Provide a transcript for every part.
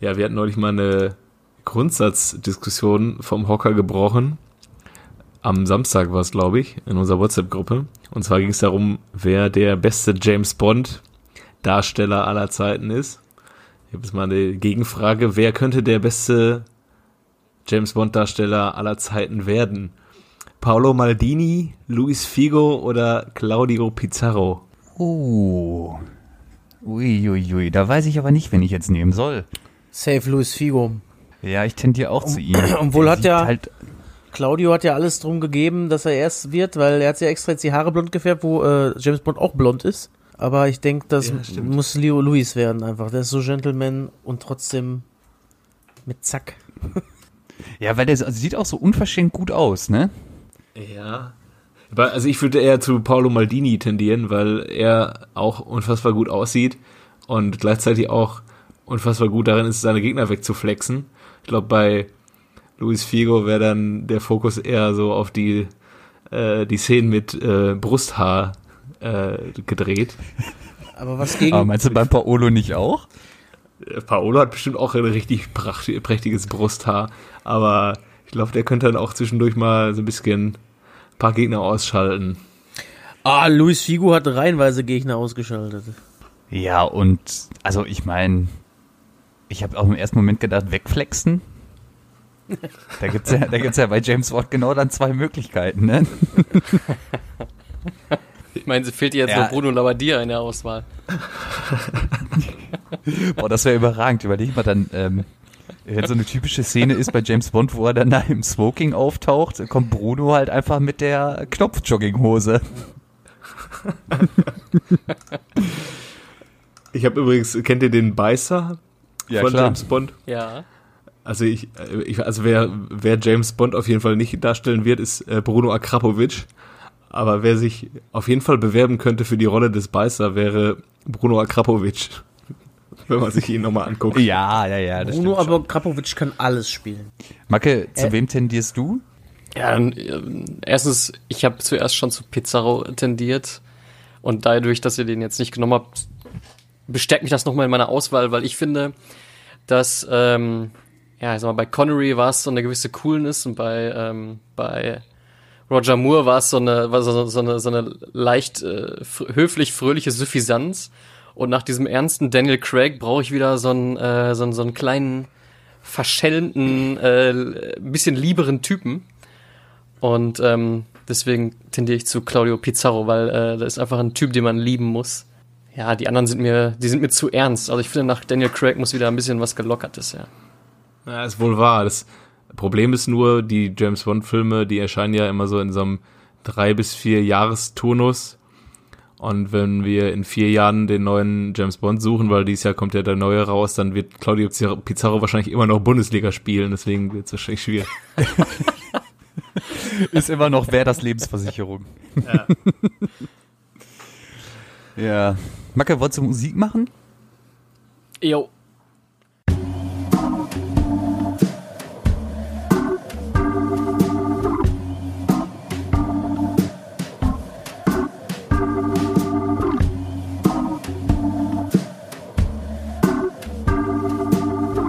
Ja, wir hatten neulich mal eine Grundsatzdiskussion vom Hocker gebrochen. Am Samstag war es, glaube ich, in unserer WhatsApp-Gruppe. Und zwar ging es darum, wer der beste James Bond-Darsteller aller Zeiten ist. Ich habe jetzt mal eine Gegenfrage. Wer könnte der beste James Bond-Darsteller aller Zeiten werden? Paolo Maldini, Luis Figo oder Claudio Pizarro? Oh. Uiuiui, ui. da weiß ich aber nicht, wen ich jetzt nehmen soll. Safe Luis Figo. Ja, ich tendiere auch um, zu ihm. Obwohl hat ja halt Claudio hat ja alles drum gegeben, dass er erst wird, weil er hat ja extra jetzt die Haare blond gefärbt, wo äh, James Bond auch blond ist. Aber ich denke, das ja, muss Leo Luis werden einfach. Der ist so Gentleman und trotzdem mit Zack. ja, weil der sieht auch so unverschämt gut aus, ne? Ja. Also ich würde eher zu Paolo Maldini tendieren, weil er auch unfassbar gut aussieht und gleichzeitig auch unfassbar gut darin ist, seine Gegner wegzuflexen. Ich glaube, bei Luis Figo wäre dann der Fokus eher so auf die, äh, die Szenen mit äh, Brusthaar äh, gedreht. Aber was gegen. Aber meinst du beim Paolo nicht auch? Äh, Paolo hat bestimmt auch ein richtig prächtiges Brusthaar, aber ich glaube, der könnte dann auch zwischendurch mal so ein bisschen ein paar Gegner ausschalten. Ah, Luis Figo hat reihenweise Gegner ausgeschaltet. Ja, und also ich meine, ich habe auch im ersten Moment gedacht, wegflexen. Da gibt es ja, da gibt's ja bei James Watt genau dann zwei Möglichkeiten, ne? Ich meine, es fehlt jetzt ja. noch Bruno Labbadia in der Auswahl. Boah, das wäre überragend. Überleg mal dann, ähm, wenn so eine typische Szene ist bei James Bond, wo er dann da im Smoking auftaucht, kommt Bruno halt einfach mit der Knopfjogginghose. Ich habe übrigens, kennt ihr den Beißer ja, von klar. James Bond? Ja. Also ich, ich also wer, wer James Bond auf jeden Fall nicht darstellen wird, ist äh, Bruno Akrapovic. Aber wer sich auf jeden Fall bewerben könnte für die Rolle des Beißer, wäre Bruno Akrapovic. Wenn man sich ihn nochmal anguckt. Ja, ja, ja. Bruno Akrapovic kann alles spielen. Macke, zu äh, wem tendierst du? Ja, erstens, ich habe zuerst schon zu Pizarro tendiert. Und dadurch, dass ihr den jetzt nicht genommen habt, bestärkt mich das nochmal in meiner Auswahl, weil ich finde, dass, ähm, ja, ich sag mal, bei Connery war es so eine gewisse Coolness und bei, ähm, bei Roger Moore war es so eine, war so, so eine, so eine leicht äh, höflich fröhliche Suffisanz. Und nach diesem ernsten Daniel Craig brauche ich wieder so einen, äh, so, einen, so einen kleinen, verschämten, äh, bisschen lieberen Typen. Und ähm, deswegen tendiere ich zu Claudio Pizarro, weil äh, das ist einfach ein Typ, den man lieben muss. Ja, die anderen sind mir, die sind mir zu ernst. Also ich finde, nach Daniel Craig muss wieder ein bisschen was Gelockertes, ja. Ja, ist wohl wahr. Das Problem ist nur, die James Bond-Filme, die erscheinen ja immer so in so einem drei bis vier Jahresturnus. Und wenn wir in vier Jahren den neuen James Bond suchen, weil dieses Jahr kommt ja der neue raus, dann wird Claudio Pizarro wahrscheinlich immer noch Bundesliga spielen. Deswegen wird es wahrscheinlich schwierig. ist immer noch wer das Lebensversicherung. Ja. ja. Macke, wolltest du Musik machen? Jo.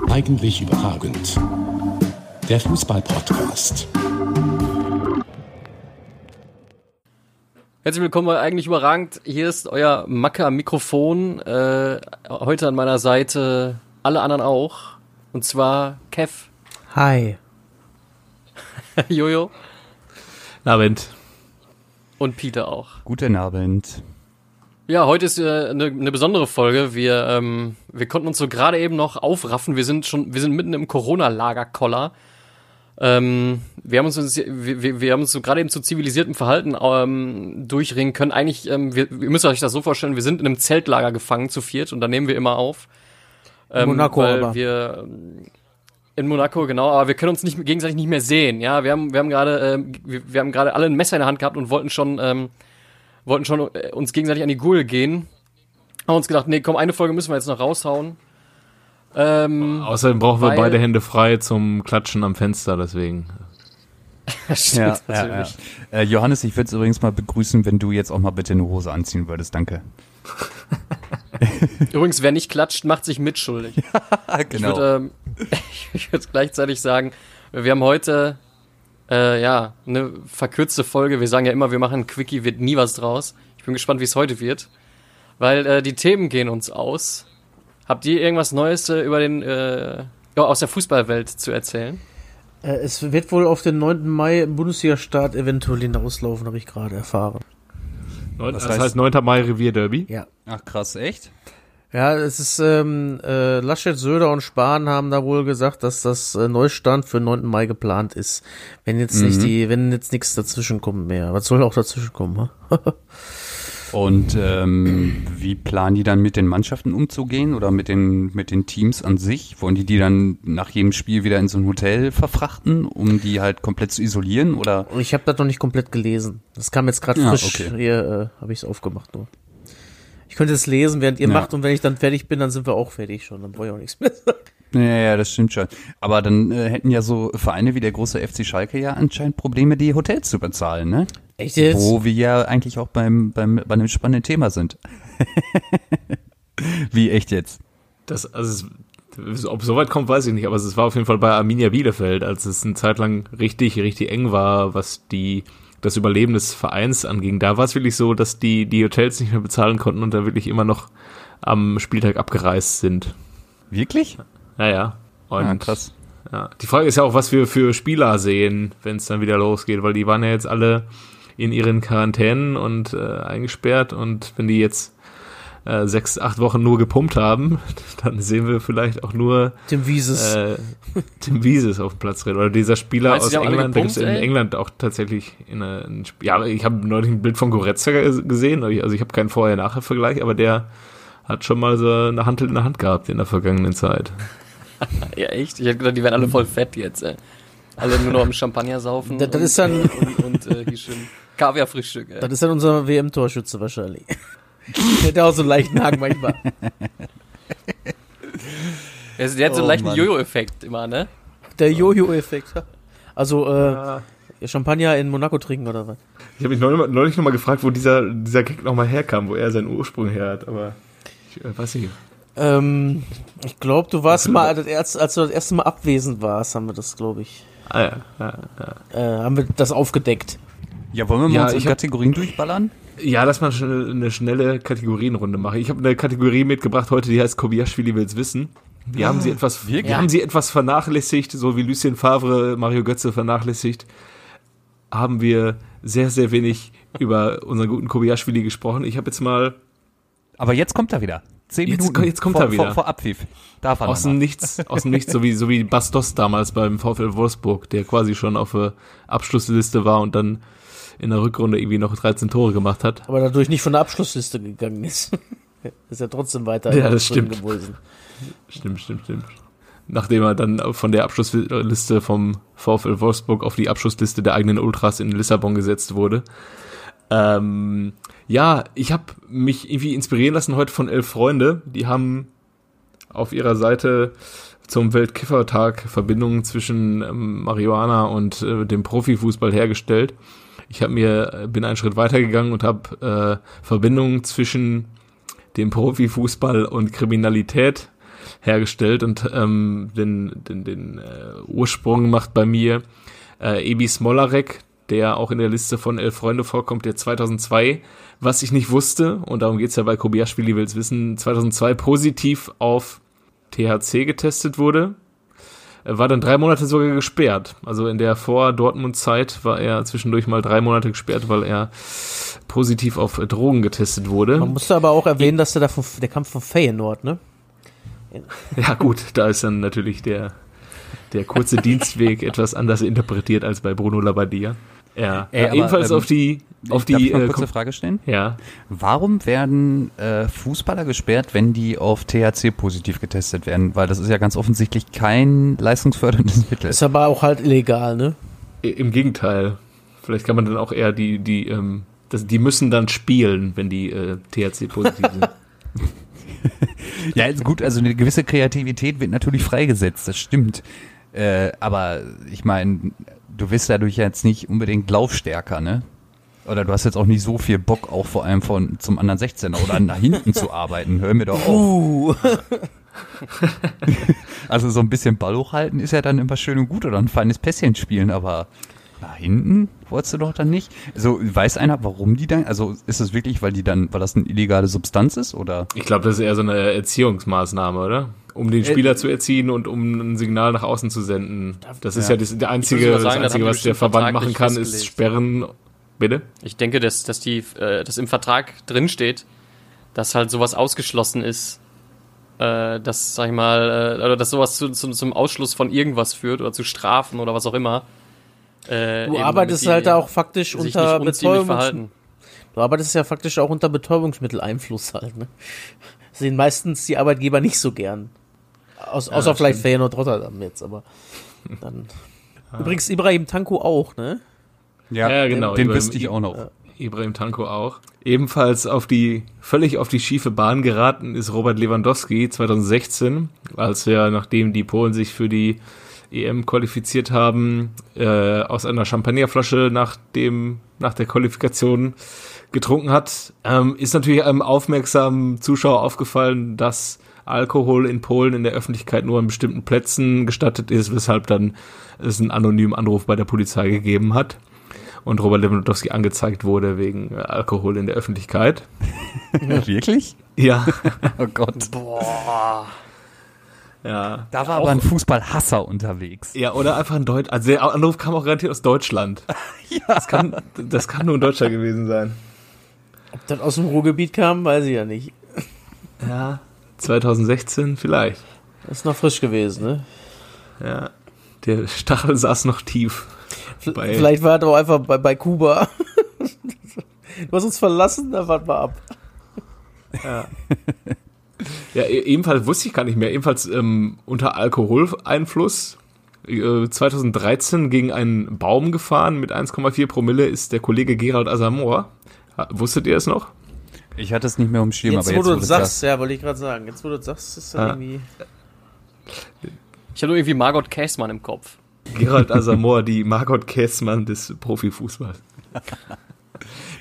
Eigentlich überragend. Der Fußball-Podcast. Herzlich willkommen bei Eigentlich überragend. Hier ist euer Macker-Mikrofon. Äh, heute an meiner Seite alle anderen auch. Und zwar Kev. Hi. Jojo. Abend. Und Peter auch. Guten Abend. Ja, heute ist eine äh, ne, ne besondere Folge. Wir, ähm, wir konnten uns so gerade eben noch aufraffen. Wir sind schon, wir sind mitten im Corona-Lagerkoller. Ähm, wir haben uns, wir, wir haben uns so gerade eben zu zivilisiertem Verhalten ähm, durchringen können. Eigentlich, ähm, wir, ihr müsst euch das so vorstellen, wir sind in einem Zeltlager gefangen zu viert und da nehmen wir immer auf. Ähm, Monaco, weil aber. wir in Monaco, genau, aber wir können uns nicht gegenseitig nicht mehr sehen. Ja, wir haben, wir haben gerade, ähm, wir, wir haben gerade alle ein Messer in der Hand gehabt und wollten schon ähm, wollten schon äh, uns gegenseitig an die Gurgel gehen. Haben uns gedacht, nee, komm, eine Folge müssen wir jetzt noch raushauen. Ähm, Außerdem brauchen wir beide Hände frei zum Klatschen am Fenster, deswegen. Stimmt, ja, ja, ja. Äh, Johannes, ich würde es übrigens mal begrüßen, wenn du jetzt auch mal bitte eine Hose anziehen würdest, danke. Übrigens, wer nicht klatscht, macht sich mitschuldig. Ich genau. würde ähm, ich würde gleichzeitig sagen, wir haben heute äh, ja eine verkürzte Folge. Wir sagen ja immer, wir machen Quickie, wird nie was draus. Ich bin gespannt, wie es heute wird, weil äh, die Themen gehen uns aus. Habt ihr irgendwas Neues äh, über den äh, aus der Fußballwelt zu erzählen? Äh, es wird wohl auf den 9. Mai im Bundesliga-Start eventuell hinauslaufen, habe ich gerade erfahren. Neun, das heißt- heißt 9. Mai Revierderby. Ja. Ach krass, echt? Ja, es ist, ähm, äh, Laschet, Söder und Spahn haben da wohl gesagt, dass das äh, Neustand für 9. Mai geplant ist. Wenn jetzt nicht die, wenn jetzt nichts dazwischen kommt mehr. Was soll auch dazwischen kommen, ha? Und ähm, wie planen die dann mit den Mannschaften umzugehen oder mit den mit den Teams an sich? Wollen die die dann nach jedem Spiel wieder in so ein Hotel verfrachten, um die halt komplett zu isolieren? Oder ich habe das noch nicht komplett gelesen. Das kam jetzt gerade Ja, frisch. okay. Hier äh, habe ich es aufgemacht nur. Ich könnte es lesen, während ihr Ja. macht und wenn ich dann fertig bin, dann sind wir auch fertig schon. Dann brauche ich auch nichts mehr sagen. Ja, ja, das stimmt schon. Aber dann äh, hätten ja so Vereine wie der große FC Schalke ja anscheinend Probleme, die Hotels zu bezahlen, ne? Echt jetzt? Wo wir ja eigentlich auch beim, beim, bei einem spannenden Thema sind. wie echt jetzt? Das, also es, ob es so weit kommt, weiß ich nicht, aber es war auf jeden Fall bei Arminia Bielefeld, als es eine Zeit lang richtig, richtig eng war, was die das Überleben des Vereins anging. Da war es wirklich so, dass die die Hotels nicht mehr bezahlen konnten und da wirklich immer noch am Spieltag abgereist sind. Wirklich? Naja. Und Ja, krass. Ja. Die Frage ist ja auch, was wir für Spieler sehen, wenn es dann wieder losgeht, weil die waren ja jetzt alle in ihren Quarantänen und äh, eingesperrt und wenn die jetzt äh, sechs, acht Wochen nur gepumpt haben, dann sehen wir vielleicht auch nur Tim Wieses. äh, Tim Wieses auf dem Platz drin. Oder dieser Spieler Meinst aus England, da gibt es in gepumpt, ey? England auch tatsächlich in einer, ein Sp- ja, ich habe neulich ein Bild von Goretzka ge- gesehen, also ich habe keinen Vorher-Nachher-Vergleich, aber der hat schon mal so eine Handel in der Hand gehabt in der vergangenen Zeit. Ja, echt? Ich hätte gedacht, die wären alle voll fett jetzt, ey. Alle nur noch im Champagner saufen. Das- das und, ist dann- Und, und äh, hier schön Kaviar-Frühstück, ey. Das ist dann unser WM-Torschütze wahrscheinlich. Der hat ja auch so einen leichten Haken manchmal. Der, der hat so einen Oh, leichten. Jojo-Effekt immer, ne? Der Jojo-Effekt. Also, äh, Champagner in Monaco trinken oder was? Ich habe mich neulich, neulich noch mal gefragt, wo dieser, dieser Gag nochmal herkam, wo er seinen Ursprung her hat, aber ich äh, weiß nicht. Ähm, ich glaube, du warst mal, erst, als du das erste Mal abwesend warst, haben wir das, glaube ich, Ah ja, ja, ja. äh, haben wir das aufgedeckt. Ja, wollen wir mal Ja, unsere ich hab- Kategorien durchballern? Ja, lass mal eine schnelle Kategorienrunde machen. Ich habe eine Kategorie mitgebracht heute, die heißt Kobiaschwili will's wissen. Wir haben sie etwas, wirklich? wir haben sie etwas vernachlässigt, so wie Lucien Favre Mario Götze vernachlässigt, haben wir sehr, sehr wenig über unseren guten Kobiaschwili gesprochen. Ich habe jetzt mal Aber jetzt kommt er wieder. Zehn Jetzt- Minuten jetzt kommt vor, er wieder. Vor, vor Abpfiff. Darf er aus dem. Nichts, aus dem Nichts, so wie, so wie Bastos damals beim VfL Wolfsburg, der quasi schon auf der Abschlussliste war und dann in der Rückrunde irgendwie noch 13 Tore gemacht hat. Aber dadurch nicht von der Abschlussliste gegangen ist. ist ja trotzdem weiter Ja, das stimmt. gewesen. Stimmt, stimmt, stimmt. Nachdem er dann von der Abschlussliste vom VfL Wolfsburg auf die Abschlussliste der eigenen Ultras in Lissabon gesetzt wurde. Ähm, ja, ich habe mich irgendwie inspirieren lassen heute von Elf Freunde. Die haben auf ihrer Seite zum Weltkiffertag Verbindungen zwischen ähm, Marihuana und äh, dem Profifußball hergestellt. Ich habe mir äh, bin einen Schritt weitergegangen und habe äh, Verbindungen zwischen dem Profifußball und Kriminalität hergestellt und ähm, den, den, den äh, Ursprung macht bei mir äh, Ebi Smolarek, der auch in der Liste von Elf Freunde vorkommt, der 2002, was ich nicht wusste, und darum geht's ja bei Kobiaschwili will's wissen, 2002 positiv auf THC getestet wurde. War dann drei Monate sogar gesperrt. Also in der Vor-Dortmund-Zeit war er zwischendurch mal drei Monate gesperrt, weil er positiv auf Drogen getestet wurde. Man musste aber auch erwähnen, dass der da von, der kam von Feyenoord, ne? Ja gut, da ist dann natürlich der, der kurze Dienstweg etwas anders interpretiert als bei Bruno Labbadia. Ja, Ey, ja aber, ebenfalls ähm, auf die, auf Darf die, ich mal äh, kurz eine Frage stellen? ja, Warum werden äh, Fußballer gesperrt, wenn die auf THC positiv getestet werden? Weil das ist ja ganz offensichtlich kein leistungsförderndes Mittel. Ist aber auch halt illegal, ne? im Gegenteil. Vielleicht kann man dann auch eher die, die, ähm, das, die müssen dann spielen, wenn die äh, THC positiv sind. Ja, ist gut, also eine gewisse Kreativität wird natürlich freigesetzt, das stimmt. Äh, aber ich meine, du bist dadurch jetzt nicht unbedingt laufstärker, ne? Oder du hast jetzt auch nicht so viel Bock, auch vor allem von zum anderen 16er oder nach hinten zu arbeiten. Hör mir doch auf. Uh. Also so ein bisschen Ball hochhalten ist ja dann immer schön und gut oder ein feines Pässchen spielen, aber nach hinten wolltest du doch dann nicht. Also weiß einer, warum die dann? Also ist es wirklich, weil die dann, weil das eine illegale Substanz ist oder? Ich glaube, das ist eher so eine Erziehungsmaßnahme, oder? Um den Spieler zu erziehen und um ein Signal nach außen zu senden. Das ist ja, das, der einzige, sagen, das das einzige, was der Verband machen kann, ist sperren. Bitte? Ich denke, dass, dass die, äh, dass im Vertrag drinsteht, dass halt sowas ausgeschlossen ist, äh, dass, sag ich mal, äh, oder dass sowas zu, zu, zum Ausschluss von irgendwas führt oder zu Strafen oder was auch immer. Äh, Du arbeitest halt da auch faktisch unter nicht unziemlich Betäubungs verhalten. Du arbeitest ja faktisch auch unter Betäubungsmitteleinfluss halt, ne? Das sehen meistens die Arbeitgeber nicht so gern. Aus, außer vielleicht Feyenoord Rotterdam jetzt, aber dann. Übrigens Ibrahim Tanko auch, ne? Ja, genau. Den wüsste ich auch noch. Ibrahim Tanko auch. Ebenfalls auf die, völlig auf die schiefe Bahn geraten ist Robert Lewandowski 2016, als er, nachdem die Polen sich für die EM qualifiziert haben, äh, aus einer Champagnerflasche nach dem, nach der Qualifikation getrunken hat, ähm, ist natürlich einem aufmerksamen Zuschauer aufgefallen, dass Alkohol in Polen in der Öffentlichkeit nur an bestimmten Plätzen gestattet ist, weshalb dann es einen anonymen Anruf bei der Polizei gegeben hat und Robert Lewandowski angezeigt wurde wegen äh, Alkohol in der Öffentlichkeit. Wirklich? Ja, Oh Gott. Boah. Ja. Da war aber ein Fußballhasser unterwegs. Ja, oder einfach ein Deutsch. Also der Anruf kam auch garantiert aus Deutschland. ja. Das kann, das kann nur ein Deutscher gewesen sein. Ob das aus dem Ruhrgebiet kam, weiß ich ja nicht. Ja. 2016 vielleicht. Das ist noch frisch gewesen, ne? Ja. Der Stachel saß noch tief. V- Bei- Vielleicht war er doch einfach bei, bei Kuba. du hast uns verlassen, dann warten wir ab. Ja, e- ebenfalls wusste ich gar nicht mehr. Ebenfalls ähm, unter Alkoholeinfluss. Äh, 2013 gegen einen Baum gefahren mit 1,4 Promille ist der Kollege Gerald Asamoah. Wusstet ihr es noch? Ich hatte es nicht mehr um Schirm, Jetzt, aber wo jetzt, du wo du sagst, ja, wollte ich gerade sagen. Jetzt, wo du das sagst, ist das Ja. irgendwie. Ich habe nur irgendwie Margot Käßmann im Kopf. Gerald Asamoah, die Margot Käßmann des Profifußballs.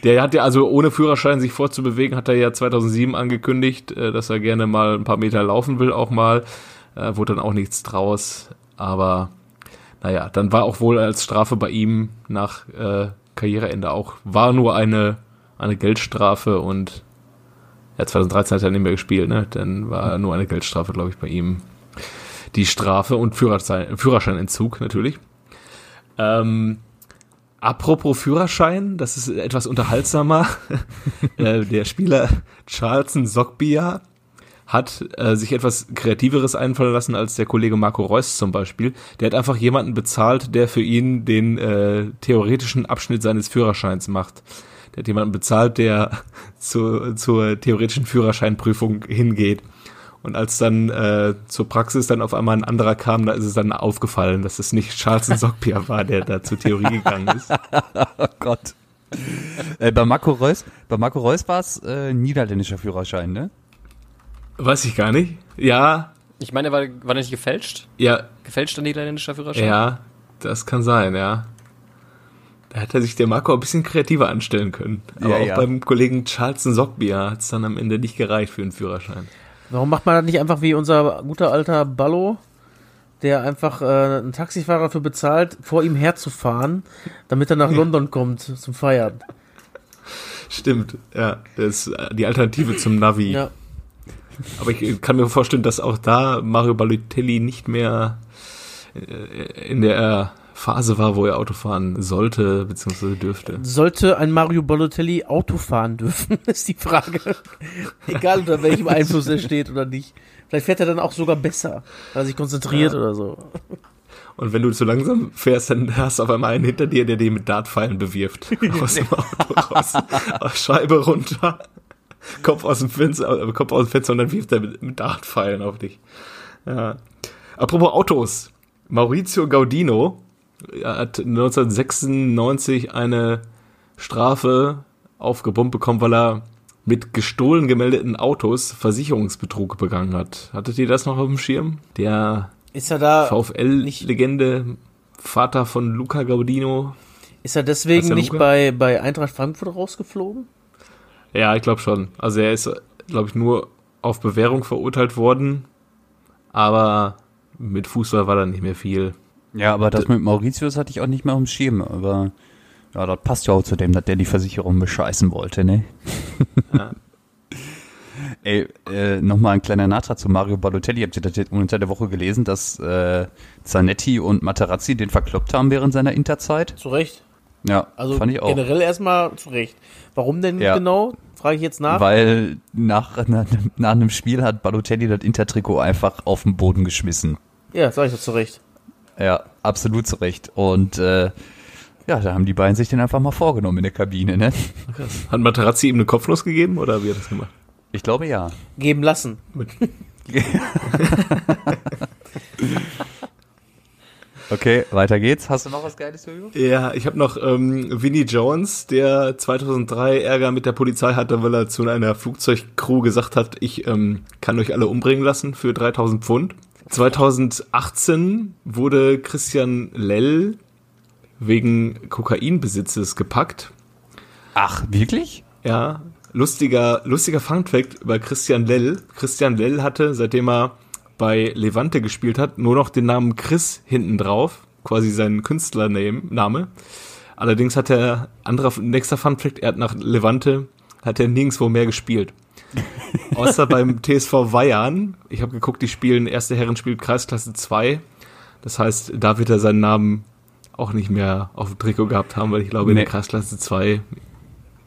Der hat ja also ohne Führerschein sich vorzubewegen, hat er ja 2007 angekündigt, äh, dass er gerne mal ein paar Meter laufen will, auch mal. Äh, wurde dann auch nichts draus. Aber naja, dann war auch wohl als Strafe bei ihm nach äh, Karriereende auch, war nur eine, eine Geldstrafe und ja, 2013 hat er nicht mehr gespielt, ne? Dann war nur eine Geldstrafe, glaube ich, bei ihm die Strafe und Führerschein, Führerscheinentzug natürlich. Ähm, apropos Führerschein, das ist etwas unterhaltsamer. äh, der Spieler Charleston Sockbia hat äh, sich etwas Kreativeres einfallen lassen als der Kollege Marco Reus zum Beispiel. Der hat einfach jemanden bezahlt, der für ihn den äh, theoretischen Abschnitt seines Führerscheins macht. Der hat jemanden bezahlt, der zu, zur theoretischen Führerscheinprüfung hingeht. Und als dann äh, zur Praxis dann auf einmal ein anderer kam, da ist es dann aufgefallen, dass es nicht Charleston Sockbia war, der da zur Theorie gegangen ist. Oh Gott. Äh, bei Marco Reus, bei Marco Reus war es äh, niederländischer Führerschein, ne? Weiß ich gar nicht. Ja, Ich meine, war, war der nicht gefälscht? ja, Gefälschter niederländischer Führerschein? ja, das kann sein, ja. Da hätte sich der Marco ein bisschen kreativer anstellen können. Aber Ja, auch ja. beim Kollegen Charleston Sockbia hat es dann am Ende nicht gereicht für einen Führerschein. Warum macht man das nicht einfach wie unser guter alter Ballo, der einfach äh, einen Taxifahrer dafür bezahlt, vor ihm herzufahren, damit er nach London kommt zum Feiern? Stimmt, ja. Das ist äh, die Alternative zum Navi. Ja. Aber ich kann mir vorstellen, dass auch da Mario Balotelli nicht mehr äh, in der Phase war, wo er Auto fahren sollte bzw. dürfte. Sollte ein Mario Balotelli Auto fahren dürfen, ist die Frage. Egal unter welchem Einfluss er steht oder nicht. Vielleicht fährt er dann auch sogar besser, weil er sich konzentriert Ja. oder so. Und wenn du zu langsam fährst, dann hast du auf einmal einen hinter dir, der dir mit Dartpfeilen bewirft. Aus dem Auto raus. Scheibe runter. Kopf aus dem Fenster, äh, Kopf aus dem Fenster und dann wirft er mit, mit Dartpfeilen auf dich. Ja. Apropos Autos. Maurizio Gaudino hat 1996 eine Strafe aufgebombt bekommen, weil er mit gestohlen gemeldeten Autos Versicherungsbetrug begangen hat. Hattet ihr das noch auf dem Schirm? Der Ist er da? VfL-Legende, Vater von Luca Gaudino. Ist er deswegen der nicht Luca? bei, bei Eintracht Frankfurt rausgeflogen? Ja, ich glaube schon. Also er ist, glaube ich, nur auf Bewährung verurteilt worden, aber mit Fußball war da nicht mehr viel. Ja, aber das mit Mauritius hatte ich auch nicht mehr auf dem Schirm, aber ja, das passt ja auch zu dem, dass der die Versicherung bescheißen wollte, ne? Ja. Ey, äh, nochmal ein kleiner Nachtrag zu Mario Balotelli. Habt ihr das unter der Woche gelesen, dass äh, Zanetti und Materazzi den verkloppt haben während seiner Interzeit? Zu Recht. Ja, Also fand ich auch. generell erstmal zu Recht. Warum denn Ja. genau? Frage ich jetzt nach. Weil nach, nach, nach einem Spiel hat Balotelli das Intertrikot einfach auf den Boden geschmissen. ja, sag ich doch zu Recht. Ja, absolut zu Recht. Und äh, ja, da haben die beiden sich den einfach mal vorgenommen in der Kabine, ne? Hat Materazzi ihm eine Kopfnuss gegeben oder wie hat er das gemacht? Ich glaube ja. Geben lassen. Okay, weiter geht's. Hast du noch was Geiles, Jojo? Ja, ich habe noch ähm, Vinnie Jones, der 2003 Ärger mit der Polizei hatte, weil er zu einer Flugzeugcrew gesagt hat, ich ähm, kann euch alle umbringen lassen für 3000 Pfund. 2018 wurde Christian Lell wegen Kokainbesitzes gepackt. Ach, wirklich? Ja, lustiger, lustiger Funfact über Christian Lell. Christian Lell hatte, seitdem er bei Levante gespielt hat, nur noch den Namen Chris hinten drauf, quasi sein Künstlername. Allerdings hat er, anderer, nächster Funfact, er hat nach Levante, hat er nirgendwo mehr gespielt. Außer beim TSV Weyarn. Ich habe geguckt, die spielen, erste Herren spielt Kreisklasse 2. Das heißt, da wird er seinen Namen auch nicht mehr auf dem Trikot gehabt haben, weil ich glaube, in Nee. der Kreisklasse 2,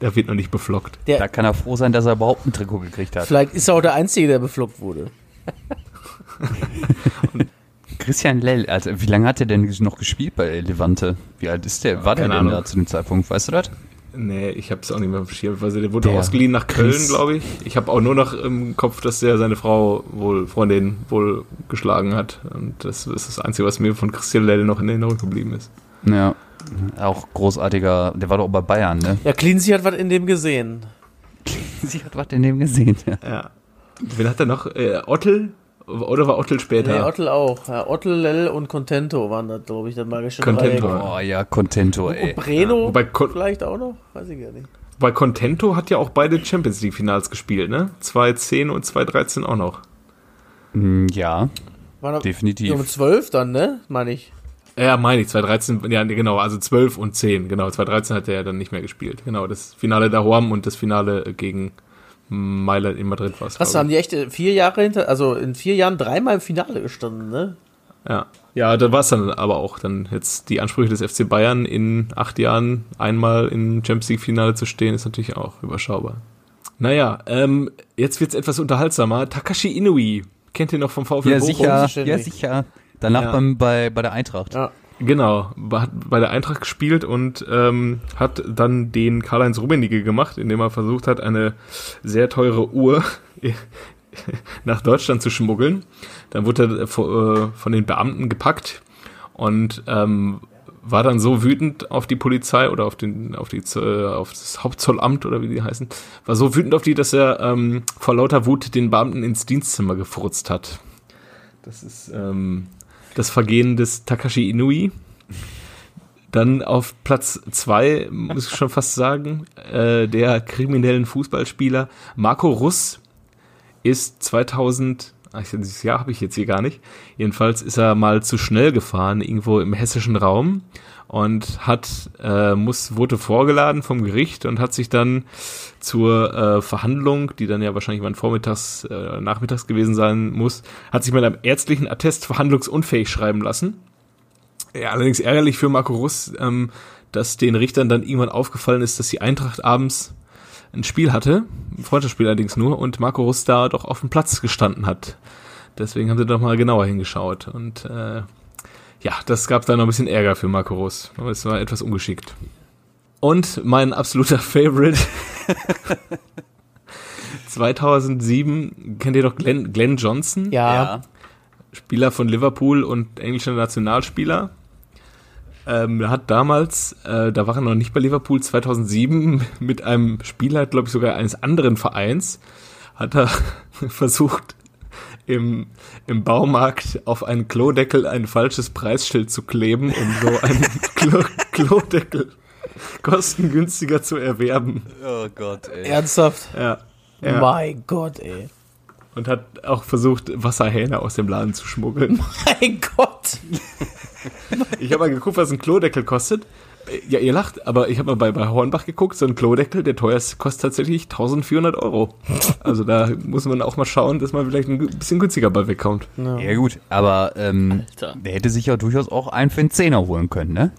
der wird noch nicht beflockt. Der, Da kann er froh sein, dass er überhaupt ein Trikot gekriegt hat. Vielleicht ist er auch der Einzige, der beflockt wurde. Christian Lell, also wie lange hat er denn noch gespielt bei Levante? Wie alt ist der? War der denn da zu dem Zeitpunkt? Weißt du das? Nee, ich habe es auch nicht mehr auf dem Schirm. Also der wurde Der ausgeliehen nach Köln, Chris- glaube ich. Ich habe auch nur noch im Kopf, dass er seine Frau wohl, Freundin wohl geschlagen hat. Und das ist das Einzige, was mir von Christian Lell noch in Erinnerung geblieben ist. Ja. Auch großartiger, der war doch auch bei Bayern, ne? Ja, Cleansey hat was in dem gesehen. Sie hat was in dem gesehen, ja. Ja. Wen hat er noch? Äh, Ottel? Oder war Ottel später? Nee, Ottel auch. Ja, Ottel, Lell und Contento waren das, glaube ich, das magische Contento. Dreieck. Oh ja, Contento, ey. Und Breno Wobei, Con vielleicht auch noch? Weiß ich gar nicht. wobei Contento hat ja auch beide Champions League Finals gespielt, ne? 2010 und 2013 auch noch. Mm, Ja, War noch definitiv. Ja, mit 12 dann, ne? Meine ich. Ja, meine ich, 2013, ja, genau, also 12 und 10, genau, 2013 hat er ja dann nicht mehr gespielt. Genau, das Finale da Horm und das Finale gegen Mailand in Madrid war es. Krass, haben die echt vier Jahre hinter, also in vier Jahren dreimal im Finale gestanden, ne? Ja, ja da war es dann aber auch dann jetzt die Ansprüche des FC Bayern in acht Jahren einmal im Champions League Finale zu stehen, ist natürlich auch überschaubar. Naja, ähm, jetzt wird's etwas unterhaltsamer. Takashi Inui, kennt ihr noch vom VfL Ja, Bochum? sicher, ja, sicher. Danach Ja. beim, bei, bei der Eintracht. Ja. Genau, hat bei der Eintracht gespielt und ähm, hat dann den Karl-Heinz Rummenigge gemacht, indem er versucht hat, eine sehr teure Uhr nach Deutschland zu schmuggeln. Dann wurde er äh, von den Beamten gepackt und ähm, war dann so wütend auf die Polizei oder auf den auf die Z- auf das Hauptzollamt oder wie die heißen, war so wütend auf die, dass er ähm, vor lauter Wut den Beamten ins Dienstzimmer gefurzt hat. Das ist ähm, das Vergehen des Takashi Inui. Dann auf Platz zwei muss ich schon fast sagen, äh, der kriminellen Fußballspieler Marco Russ ist 2000, ach, dieses Jahr habe ich jetzt hier gar nicht, jedenfalls ist er mal zu schnell gefahren, irgendwo im hessischen Raum und hat, äh, muss, wurde vorgeladen vom Gericht und hat sich dann zur äh, Verhandlung, die dann ja wahrscheinlich mal vormittags, äh, nachmittags gewesen sein muss, hat sich mit einem ärztlichen Attest verhandlungsunfähig schreiben lassen. Ja, allerdings ärgerlich für Marco Russ, ähm, dass den Richtern dann irgendwann aufgefallen ist, dass die Eintracht abends ein Spiel hatte, ein Freundschaftsspiel allerdings nur, und Marco Russ da doch auf dem Platz gestanden hat. Deswegen haben sie doch mal genauer hingeschaut. Und äh, ja, das gab dann noch ein bisschen Ärger für Marco. Aber es war etwas ungeschickt. Und mein absoluter Favorite 2007, kennt ihr doch Glenn, Glenn Johnson? Ja. Spieler von Liverpool und englischer Nationalspieler. Ähm, er hat damals, äh, da war er noch nicht bei Liverpool, 2007 mit einem Spieler, glaube ich sogar eines anderen Vereins, hat er versucht, im, im Baumarkt auf einen Klodeckel ein falsches Preisschild zu kleben, um so einen Klo Klodeckel kostengünstiger zu erwerben. Oh Gott, ey. Ernsthaft? Ja. ja. Mein Gott, ey. Und hat auch versucht, Wasserhähne aus dem Laden zu schmuggeln. Mein Gott. Ich habe mal geguckt, was ein Klodeckel kostet. Äh, Ja, ihr lacht, aber ich habe mal bei, bei Hornbach geguckt, so ein Klodeckel, der teuerste kostet tatsächlich 1400 Euro. Also da muss man auch mal schauen, dass man vielleicht ein bisschen günstiger bei wegkommt. Ja gut, aber ähm, Alter. der hätte sich ja durchaus auch einen für einen Zehner holen können, ne?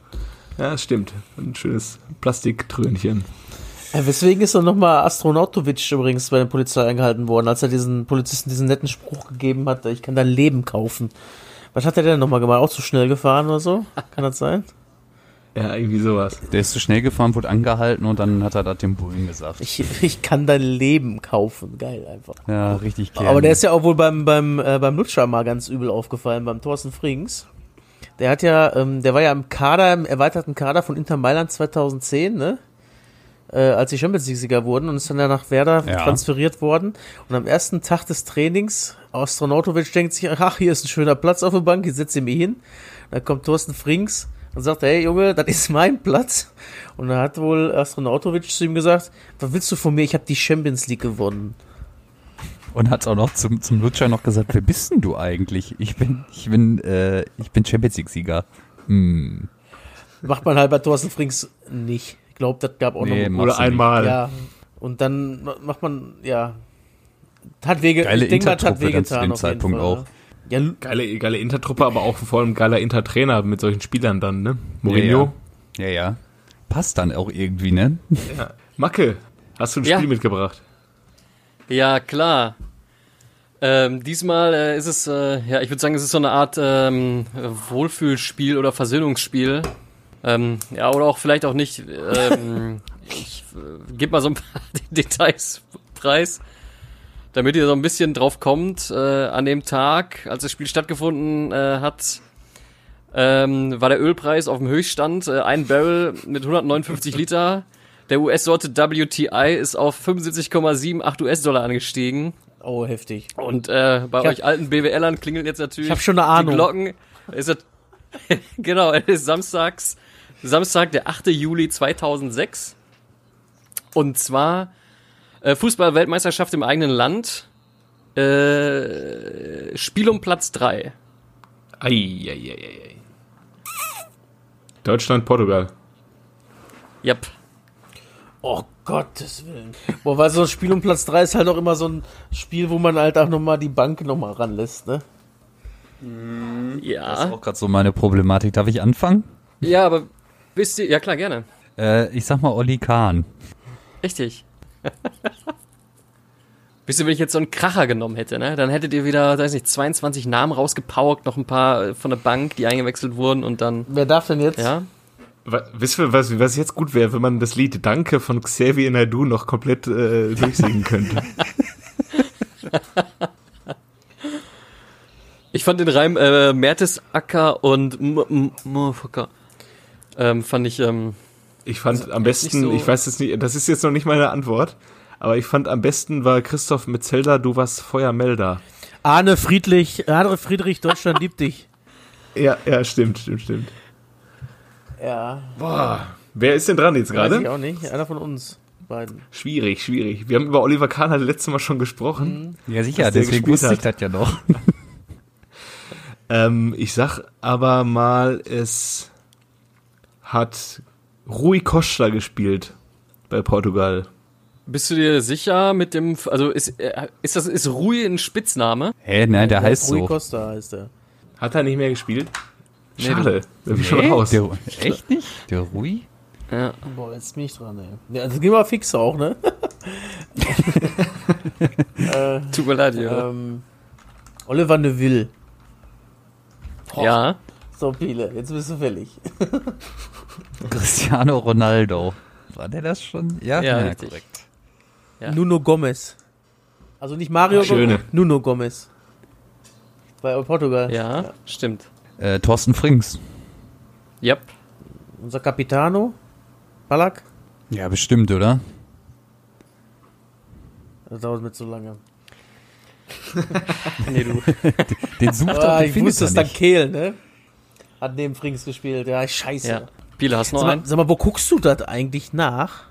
Ja, das stimmt. Ein schönes Plastiktrönchen. Ja, weswegen ist doch nochmal Astronautovic übrigens bei der Polizei eingehalten worden, als er diesen Polizisten diesen netten Spruch gegeben hat, ich kann dein Leben kaufen. Was hat er denn nochmal gemacht? Auch zu schnell gefahren oder so? Kann das sein? Ja, irgendwie sowas. Der ist zu schnell gefahren, wurde angehalten und dann hat er das dem Bullen gesagt. Ich, ich kann dein Leben kaufen. Geil einfach. ja, richtig gern. Aber der ist ja auch wohl beim, beim, äh, beim Lutscher mal ganz übel aufgefallen, beim Thorsten Frings. Der hat ja, ähm, der war ja im Kader, im erweiterten Kader von Inter Mailand 2010, ne? Äh, als die Champions League-Sieger wurden und ist dann ja nach Werder Ja. transferiert worden. Und am ersten Tag des Trainings, Astronautovic denkt sich, ach, hier ist ein schöner Platz auf der Bank, ich setze mich hin. Dann kommt Thorsten Frings und sagt, hey Junge, das ist mein Platz. Und dann hat wohl Astronautovic zu ihm gesagt, was willst du von mir? Ich habe die Champions League gewonnen. Und hat auch noch zum, zum Lutscher noch gesagt, wer bist denn du eigentlich? Ich bin, ich bin, äh, ich bin Champions League-Sieger. Hm. Macht man halt bei Thorsten Frings nicht. Ich glaube, das gab auch Nee, noch. Oder einmal. Ja. Und dann macht man, ja. Hat wege, Geile ich denke mal, das hat dann zu wehgetan dem auf jeden Zeitpunkt Fall, auch. ne? Ja, Geile, geile Intertruppe, aber auch vor allem geiler Intertrainer mit solchen Spielern dann, ne? Mourinho. Ja, ja. Passt dann auch irgendwie, ne? Ja. Macke, hast du ein Ja. Spiel mitgebracht? Ja, klar. Ähm, diesmal äh, ist es, äh, ja, ich würde sagen, es ist so eine Art ähm, Wohlfühlspiel oder Versöhnungsspiel. Ähm, ja, oder auch vielleicht auch nicht. Ähm, ich äh, gebe mal so ein paar Details preis, damit ihr so ein bisschen drauf kommt. Äh, an dem Tag, als das Spiel stattgefunden äh, hat, ähm, war der Ölpreis auf dem Höchststand. Äh, ein Barrel mit 159 Liter. Der US-Sorte WTI ist auf 75,78 US-Dollar angestiegen. oh, heftig. Und äh, bei Ich hab- euch alten BWLern klingelt jetzt natürlich Ich hab schon eine Ahnung. die Glocken. Ist es, genau, es ist samstags, Samstag, der 8. Juli 2006. Und zwar äh, Fußball-Weltmeisterschaft im eigenen Land. Äh, Spiel um Platz 3. Eieieiei. Deutschland, Portugal. Yep. Oh Gottes Willen. Boah, weil so ein Spiel um Platz 3 ist halt auch immer so ein Spiel, wo man halt auch nochmal die Bank nochmal ranlässt, ne? Das ist Ja. auch gerade so meine Problematik. Darf ich anfangen? Ja, aber wisst ihr, ja klar, gerne. Äh, ich sag mal Olli Kahn. Richtig. Wisst ihr, wenn ich jetzt so einen Kracher genommen hätte, ne? Dann hättet ihr wieder, weiß nicht, 22 Namen rausgepaukt, noch ein paar äh, von der Bank, die eingewechselt wurden und dann, Wer darf denn jetzt? ja. Wisst ihr, was, was jetzt gut wäre, wenn man das Lied Danke von Xavier Naidoo noch komplett äh, durchsingen könnte? Ich fand den Reim äh, Mertesacker und M M Motherfucker, ähm, fand ich, ähm, Ich fand am nicht besten, so- ich weiß es nicht, das ist jetzt noch nicht meine Antwort, aber ich fand am besten war Christoph Metzelder, du warst Feuermelder. Arne Friedrich, Arne Friedrich, Deutschland liebt dich. Ja, ja, stimmt, stimmt, stimmt. Ja, Boah, wer ist denn dran jetzt weiß ich gerade? auch nicht. Einer von uns beiden. Schwierig, schwierig. Wir haben über Oliver Kahn halt letztes Mal schon gesprochen. Ja, sicher, deswegen wusste ich hat. das ja noch. Ähm, ich sag aber mal, es hat Rui Costa gespielt bei Portugal. bist du dir sicher mit dem, also ist, äh, ist das, ist Rui ein Spitzname? Hä, nein, der heißt Rui so. Costa heißt er. Hat er nicht mehr gespielt? Nee, Schade, da bin ich schon raus. Der, echt nicht? Der Rui? Ja. Boah, jetzt bin ich dran, ey. Ja, also gehen wir fix auch, ne? äh, Tut mir leid, ja. ähm, Oliver Neville. ja. So viele, jetzt bist du fällig. Cristiano Ronaldo. War der das schon? Ja, Ja, richtig. korrekt. Ja. Nuno Gomez. Also nicht Mario. Gomez, Nuno Gomez. Bei Portugal. Ja, stimmt. Äh, Thorsten Frings. Yep. Unser Capitano. Ballack. Ja, bestimmt, oder? Das dauert mir zu lange. Nee, du. Den sucht er Ah, den ich wusste es dann. Kehl, ne? Hat neben Frings gespielt. Ja, scheiße. Ja. Spiele hast du noch Sag mal, einen? sag mal, wo guckst du das eigentlich nach?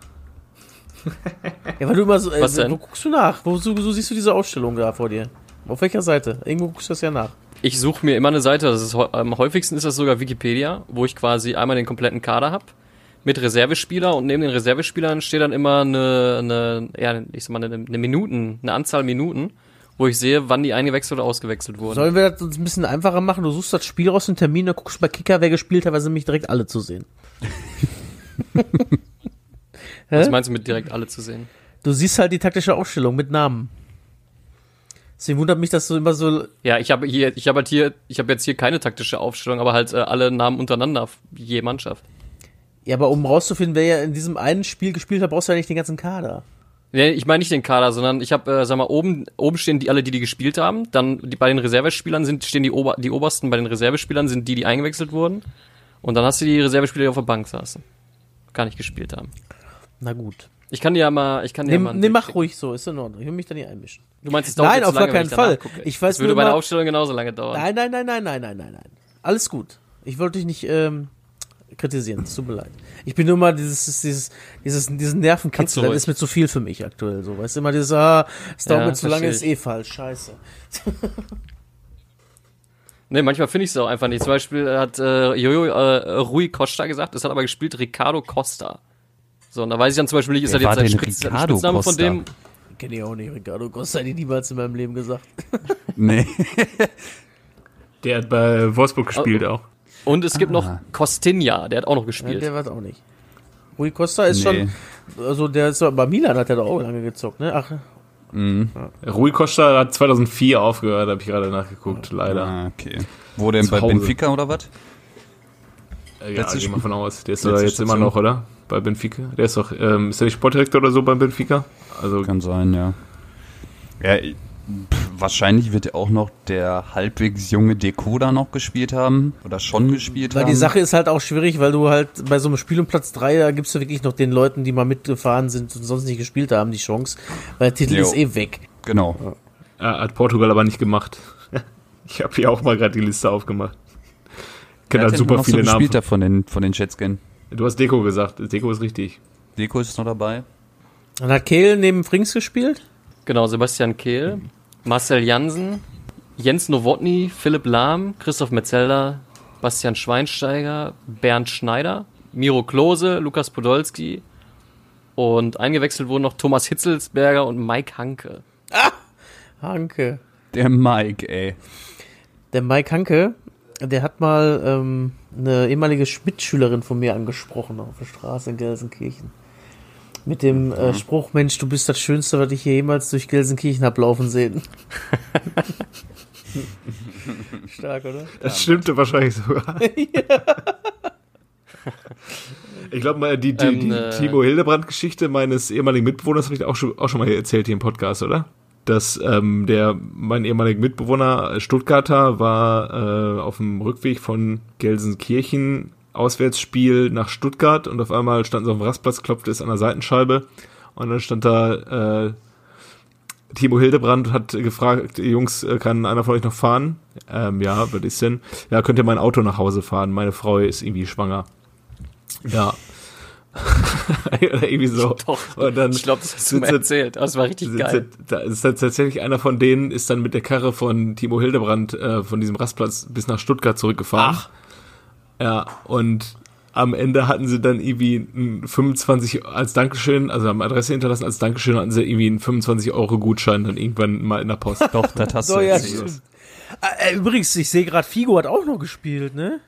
ja, weil du immer so, äh, Was denn? wo guckst du nach? Wo, so, so siehst du diese Ausstellung da vor dir? Auf welcher Seite? Irgendwo guckst du das ja nach. Ich suche mir immer eine Seite, das ist, am häufigsten ist das sogar Wikipedia, wo ich quasi einmal den kompletten Kader habe mit Reservespieler und neben den Reservespielern steht dann immer eine, eine ja, ich sag mal, eine, eine Minuten, eine Anzahl Minuten, wo ich sehe, wann die eingewechselt oder ausgewechselt wurden. Sollen wir das uns ein bisschen einfacher machen? Du suchst das Spiel raus, den Termin, dann guckst du bei Kicker, wer gespielt hat, weil sie nämlich direkt alle zu sehen. Was meinst du mit direkt alle zu sehen? Du siehst halt die taktische Aufstellung mit Namen. Deswegen wundert mich, dass du immer so. Ja, ich habe hier, ich habe halt hier, ich habe jetzt hier keine taktische Aufstellung, aber halt äh, alle Namen untereinander, je Mannschaft. Ja, aber um rauszufinden, wer ja in diesem einen Spiel gespielt hat, brauchst du ja nicht den ganzen Kader. Nee, ich meine nicht den Kader, sondern ich habe, äh, sag mal, oben, oben stehen die alle, die die gespielt haben. Dann die, bei den Reservespielern sind stehen die, Ober, die obersten bei den Reservespielern sind die, die eingewechselt wurden. Und dann hast du die Reservespieler, die auf der Bank saßen, gar nicht gespielt haben. Na gut. Ich kann dir ja mal, ich kann dir ja Nee, mal. nee, mach schicken. ruhig so, ist in Ordnung. Ich will mich da nicht einmischen. Du meinst, es dauert Nein, auf lange, gar keinen Fall. gucke. Ich weiß das würde bei der Aufstellung genauso lange dauern. Nein, nein, nein, nein, nein, nein, nein, nein. Alles gut. Ich wollte dich nicht ähm, kritisieren, es tut mir leid. Ich bin nur mal dieses, dieses, dieses, diesen Nervenkitzel, das ist mir zu viel für mich aktuell so. Weißt du, immer dieses, ah, es dauert Ja, mir zu lange, ist eh falsch, scheiße. Nee, manchmal finde ich es auch einfach nicht. Zum Beispiel hat äh, Jojo äh, Rui Costa gesagt, es hat aber gespielt Ricardo Costa. So, und da weiß ich dann zum Beispiel nicht, ist Wer das jetzt ein, Spitz, Spitzname von Costa? dem? Kenn ich auch nicht, Ricardo Costa, hätte ich niemals in meinem Leben gesagt. Nee. Der hat bei Wolfsburg gespielt auch. Und es gibt Ah. noch Costinha, der hat auch noch Ja, gespielt. der war auch nicht. Rui Costa ist Nee. schon, also der ist doch, bei Milan hat er doch auch lange gezockt, ne? Ach, Rui Costa hat 2004 aufgehört, habe ich gerade nachgeguckt, leider. Ah, okay. Wo denn bei Hause. Benfica oder was? Äh, ja, Letzte geh mal von aus. Der ist da jetzt immer noch, oder? Bei Benfica. Der ist doch, ähm, ist der nicht Sportdirektor oder so beim Benfica? Also, Kann sein, ja. Ja, wahrscheinlich wird ja auch noch der halbwegs junge Decoder noch gespielt haben. Oder schon gespielt Weil haben. die Sache ist halt auch schwierig, weil du halt bei so einem Spiel um Platz 3, da gibst du wirklich noch den Leuten, die mal mitgefahren sind und sonst nicht gespielt haben, die Chance. Weil der Titel Jo. ist eh weg. Genau. äh, hat Portugal aber nicht gemacht. ich habe hier auch mal gerade die Liste aufgemacht. Kennt halt super noch so viele Namen. gespielt von den, von den Jetscan? Du hast Deko gesagt. Deko ist richtig. Deko ist noch dabei. Dann hat Kehl neben Frings gespielt. Genau, Sebastian Kehl, Marcel Jansen, Jens Nowotny, Philipp Lahm, Christoph Metzelder, Bastian Schweinsteiger, Bernd Schneider, Miro Klose, Lukas Podolski und eingewechselt wurden noch Thomas Hitzelsberger und Mike Hanke. Hanke. Der Mike, ey. Der Mike Hanke, der hat mal ähm, eine ehemalige Mitschülerin von mir angesprochen auf der Straße in Gelsenkirchen. Mit dem äh, Spruch, Mensch, du bist das Schönste, was ich hier jemals durch Gelsenkirchen hab laufen sehen. Stark, oder? Das stimmte wahrscheinlich sogar. Ich glaube, die, die, Ähm, die äh, Timo Hildebrand-Geschichte meines ehemaligen Mitbewohners habe ich auch schon, auch schon mal erzählt hier im Podcast, oder? Dass ähm, der mein ehemaliger Mitbewohner Stuttgarter war äh, auf dem Rückweg von Gelsenkirchen Auswärtsspiel nach Stuttgart und auf einmal stand so auf dem Rastplatz, klopfte es an der Seitenscheibe und dann stand da äh, Timo Hildebrand hat gefragt, Jungs, äh, kann einer von euch noch fahren? Ähm, ja, was ist denn? Ja, könnt ihr mein Auto nach Hause fahren? Meine Frau ist irgendwie schwanger. Ja. Oder irgendwie so. Doch, Und dann ich glaube, das hast du sitzt- erzählt. Das war richtig geil. Da ist dann tatsächlich einer von denen, ist dann mit der Karre von Timo Hildebrand äh, von diesem Rastplatz bis nach Stuttgart zurückgefahren. Ach. Ja, und am Ende hatten sie dann irgendwie ein 25 als Dankeschön, also haben Adresse hinterlassen, als Dankeschön hatten sie irgendwie einen 25 Euro Gutschein dann irgendwann mal in der Post. Doch, das hast So, du ja, erzählt. stimmt. Ah, äh, übrigens, ich sehe gerade, Figo hat auch noch gespielt, ne?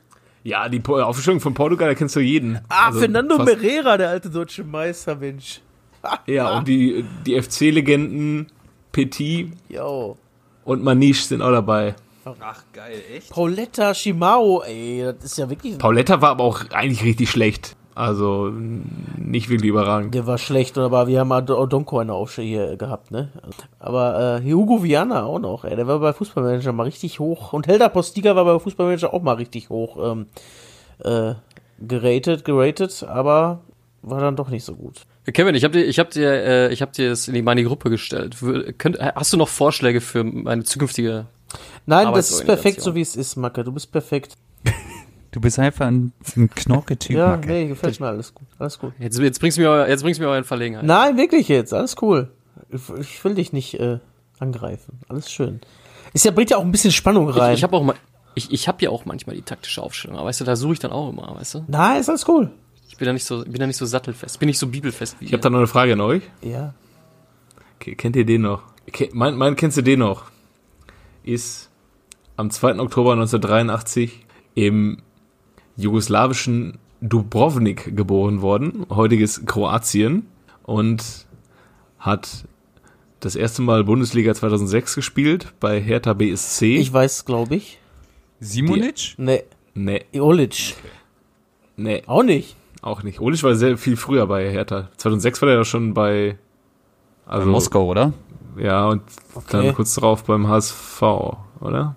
Ja, die Po- Aufstellung von Portugal, da kennst du jeden. Ah, Also Fernando fast- Merera, der alte deutsche Meister, Mensch. Ja, und die, die FC-Legenden Petit Jo. und Maniche sind auch dabei. Ach, geil, echt? Pauletta Shimao, ey, das ist ja wirklich. Pauletta war aber auch eigentlich richtig schlecht. Also nicht wirklich überragend. Der war schlecht, aber wir haben Odonko eine Aufstelle hier gehabt, ne? Aber äh, Hugo Viana auch noch, ey, der war bei Fußballmanager mal richtig hoch. Und Helder Postiga war bei Fußballmanager auch mal richtig hoch ähm, äh, geratet, geratet, aber war dann doch nicht so gut. Kevin, ich habe dir, ich habe dir, äh, ich habe dir das in die meine Gruppe gestellt. Könnt, hast du noch Vorschläge für meine zukünftige? Nein, das ist perfekt, so wie es ist, Macke. Du bist perfekt. Du bist einfach ein, ein Knorke-Typ. Ja, Macke. nee, gefällt mir alles gut. Alles gut. Jetzt, jetzt bringst du mir, jetzt bringst du mir in Verlegenheit. Nein, wirklich jetzt. Alles cool. Ich, will dich nicht äh, angreifen. Alles schön. Ist ja, bringt ja auch ein bisschen Spannung rein. Ich, ich habe auch mal, ich, ich habe ja auch manchmal die taktische Aufstellung, aber weißt du, da suche ich dann auch immer, weißt du? Nein, ist alles cool. Ich bin da nicht so, bin da nicht so sattelfest, bin nicht so bibelfest wie Ich habe da noch eine Frage an euch. Ja. Okay, kennt ihr den noch? Mein, mein kennst du den noch? Ist am 2. Oktober 1983 im jugoslawischen Dubrovnik geboren worden, heutiges Kroatien, und hat das erste Mal Bundesliga 2006 gespielt bei Hertha BSC. Ich weiß, glaube ich. Simonic? Nee, nee, Olic. nee, Auch nicht. auch nicht. Olisch war sehr viel früher bei Hertha. 2006 war er ja schon bei also Bei Moskau, oder? Ja, und dann Okay. kurz darauf beim HSV, oder?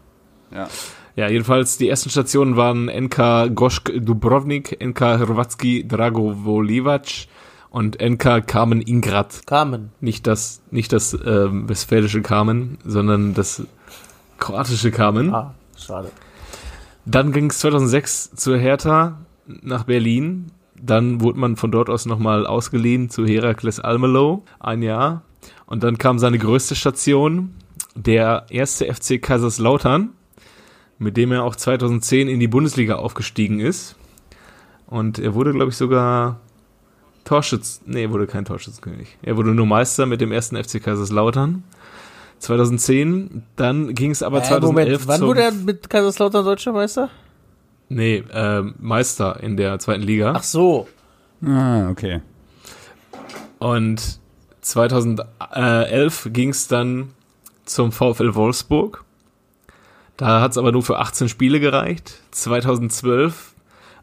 Ja. Ja, jedenfalls die ersten Stationen waren NK Goschk Dubrovnik, NK Hrvatski Dragovolivac und NK Kamen Ingrad. Carmen. Nicht das, nicht das ähm, westfälische Kamen, sondern das kroatische Kamen. Ah, schade. Dann ging es 2006 zur Hertha nach Berlin. Dann wurde man von dort aus nochmal ausgeliehen zu Herakles Almelo, ein Jahr. Und dann kam seine größte Station, der erste FC Kaiserslautern, mit dem er auch 2010 in die Bundesliga aufgestiegen ist. Und er wurde, glaube ich, sogar Torschütz, nee, er wurde kein Torschützenkönig. Er wurde nur Meister mit dem ersten FC Kaiserslautern. 2010, dann ging es aber Äh, 2011 Moment, wann wurde er mit Kaiserslautern Deutscher Meister? Nee, ähm, Meister in der zweiten Liga. Ach so. Ah, okay. Und 2011 ging es dann zum VfL Wolfsburg. Da hat es aber nur für 18 Spiele gereicht. 2012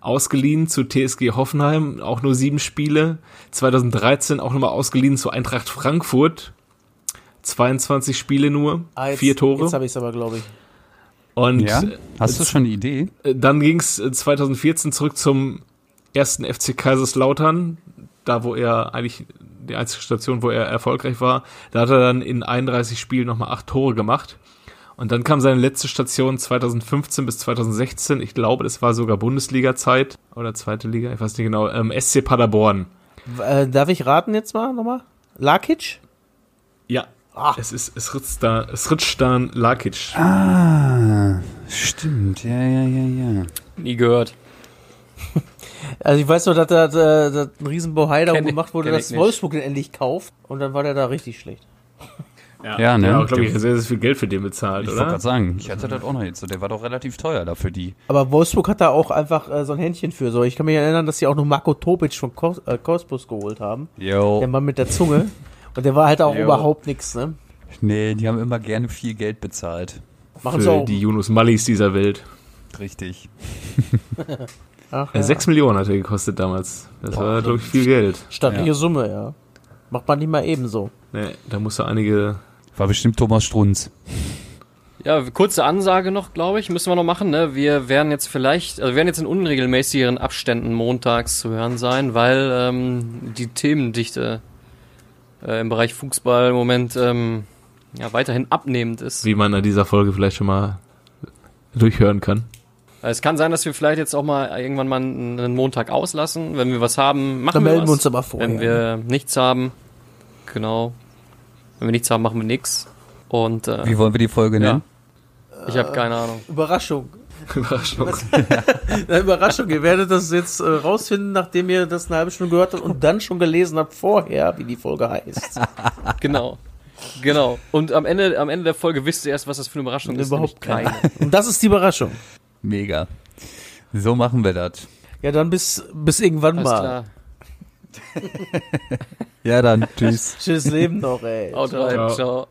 ausgeliehen zu TSG Hoffenheim, auch nur sieben Spiele. 2013 auch nochmal ausgeliehen zu Eintracht Frankfurt. 22 Spiele nur, Ah, jetzt, vier Tore. Jetzt habe ich es aber, glaube ich. Und Ja? Hast du schon eine Idee? Äh, Dann ging es 2014 zurück zum ersten FC Kaiserslautern, da wo er eigentlich die einzige Station, wo er erfolgreich war. Da hat er dann in 31 Spielen nochmal acht Tore gemacht. Und dann kam seine letzte Station 2015 bis 2016. Ich glaube, das war sogar Bundesliga-Zeit oder zweite Liga, ich weiß nicht genau. Ähm, SC Paderborn. Äh, darf ich raten jetzt mal nochmal? Lakic? Ja, Ah. es ist Sritstan Lakic. Ah, stimmt. Ja, ja, ja, ja. Nie gehört. Also ich weiß nur, dass da dass, ein riesen Bohai darum ich- gemacht wurde, ich dass. Wolfsburg den endlich kauft. Und dann war der da richtig schlecht. Ja, ne? Ja, glaube ich, sehr, sehr viel Geld für den bezahlt, Ich wollte oder? gerade sagen, ich hatte das auch noch jetzt. so. Der war doch relativ teuer dafür die. Aber Wolfsburg hat da auch einfach äh, so ein Händchen für. So, ich kann mich erinnern, dass sie auch noch Marco Topic von Kos äh, Kospus geholt haben. Jo. Der Mann mit der Zunge. Und der war halt auch Jo. überhaupt nichts, ne? Nee, die haben immer gerne viel Geld bezahlt. Machen sie Für auch. die Yunus Mallis dieser Welt. Richtig. Ach, Ja. ja. Sechs Millionen hat er gekostet damals. Das war, glaube ich, viel Geld. Stattliche Ja. Summe, ja. Macht man nicht mal ebenso. Nee, da musste einige. War bestimmt Thomas Strunz. Ja, kurze Ansage noch, glaube ich, müssen wir noch machen. Ne? Wir werden jetzt vielleicht, also wir werden jetzt in unregelmäßigeren Abständen montags zu hören sein, weil ähm, die Themendichte äh, im Bereich Fußball im Moment ähm, ja, weiterhin abnehmend ist. wie man an dieser Folge vielleicht schon mal durchhören kann. Es kann sein, dass wir vielleicht jetzt auch mal irgendwann mal einen Montag auslassen. Wenn wir was haben, machen Dann wir melden was. wir uns aber vorher. Wenn wir nichts haben, genau. Wenn wir nichts haben, machen wir nichts. Und äh, Wie wollen wir die Folge ja, nennen? ich habe keine Ahnung. Überraschung. Überraschung. Eine Überraschung. Ihr werdet das jetzt äh, rausfinden, nachdem ihr das eine halbe Stunde gehört habt und dann schon gelesen habt vorher, wie die Folge heißt. Genau. Genau. Und am Ende, am Ende der Folge wisst ihr erst, was das für eine Überraschung ist. Überhaupt keine. Und das ist die Überraschung. Mega. So machen wir das. Ja, dann bis, bis irgendwann Alles mal. klar. Ja, dann. Tschüss. Tschüss Leben noch, ey. Haut rein. Ciao. Ciao.